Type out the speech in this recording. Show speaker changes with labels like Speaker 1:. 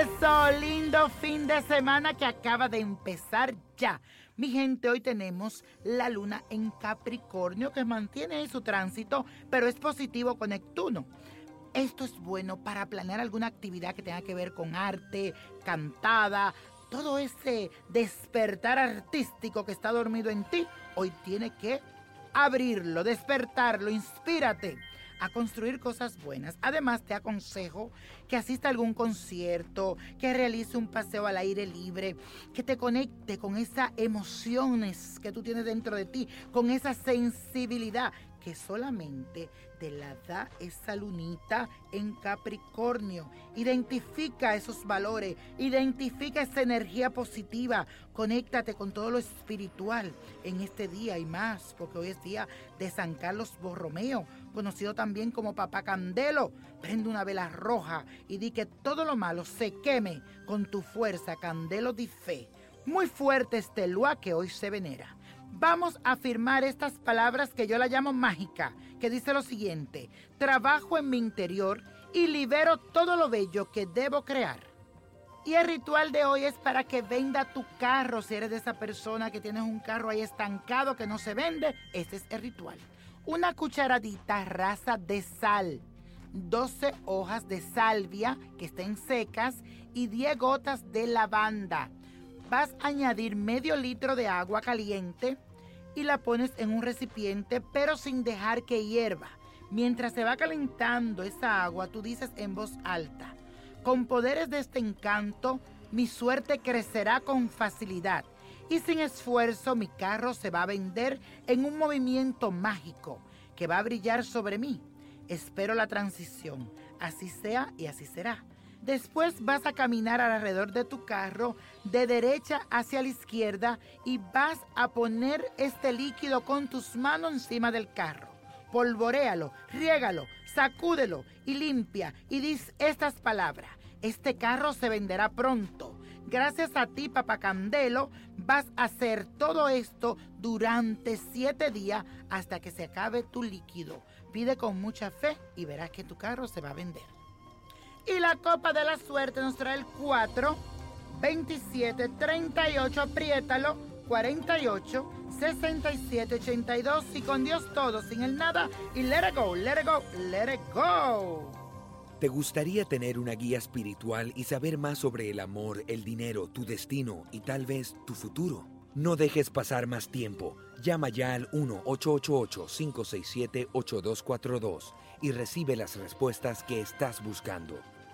Speaker 1: eso, lindo fin de semana que acaba de empezar ya. Mi gente, hoy tenemos la luna en Capricornio que mantiene su tránsito, pero es positivo con Neptuno. Esto es bueno para planear alguna actividad que tenga que ver con arte, cantada, todo ese despertar artístico que está dormido en ti. Hoy tiene que abrirlo, despertarlo, inspírate a construir cosas buenas. Además, te aconsejo que asista a algún concierto, que realice un paseo al aire libre, que te conecte con esas emociones que tú tienes dentro de ti, con esa sensibilidad que solamente te la da esa lunita en Capricornio. Identifica esos valores, identifica esa energía positiva, conéctate con todo lo espiritual en este día y más, porque hoy es día de San Carlos Borromeo, conocido también como Papá Candelo. Prende una vela roja y di que todo lo malo se queme con tu fuerza, Candelo di fe. Muy fuerte este lua que hoy se venera. Vamos a afirmar estas palabras que yo la llamo mágica, que dice lo siguiente, trabajo en mi interior y libero todo lo bello que debo crear. Y el ritual de hoy es para que venda tu carro. Si eres de esa persona que tienes un carro ahí estancado que no se vende, este es el ritual. Una cucharadita rasa de sal, 12 hojas de salvia que estén secas y 10 gotas de lavanda vas a añadir medio litro de agua caliente y la pones en un recipiente, pero sin dejar que hierva. Mientras se va calentando esa agua, tú dices en voz alta, con poderes de este encanto, mi suerte crecerá con facilidad y sin esfuerzo mi carro se va a vender en un movimiento mágico que va a brillar sobre mí. Espero la transición, así sea y así será. Después vas a caminar alrededor de tu carro de derecha hacia la izquierda y vas a poner este líquido con tus manos encima del carro. Polvoréalo, riégalo, sacúdelo y limpia y dis estas palabras. Este carro se venderá pronto. Gracias a ti, papá Candelo, vas a hacer todo esto durante siete días hasta que se acabe tu líquido. Pide con mucha fe y verás que tu carro se va a vender. Y la copa de la suerte nos trae el 4, 27, 38, apriétalo, 48, 67, 82 y con Dios todo, sin el nada y let it go, let it go, let it go.
Speaker 2: ¿Te gustaría tener una guía espiritual y saber más sobre el amor, el dinero, tu destino y tal vez tu futuro? No dejes pasar más tiempo. Llama ya al 1-888-567-8242 y recibe las respuestas que estás buscando.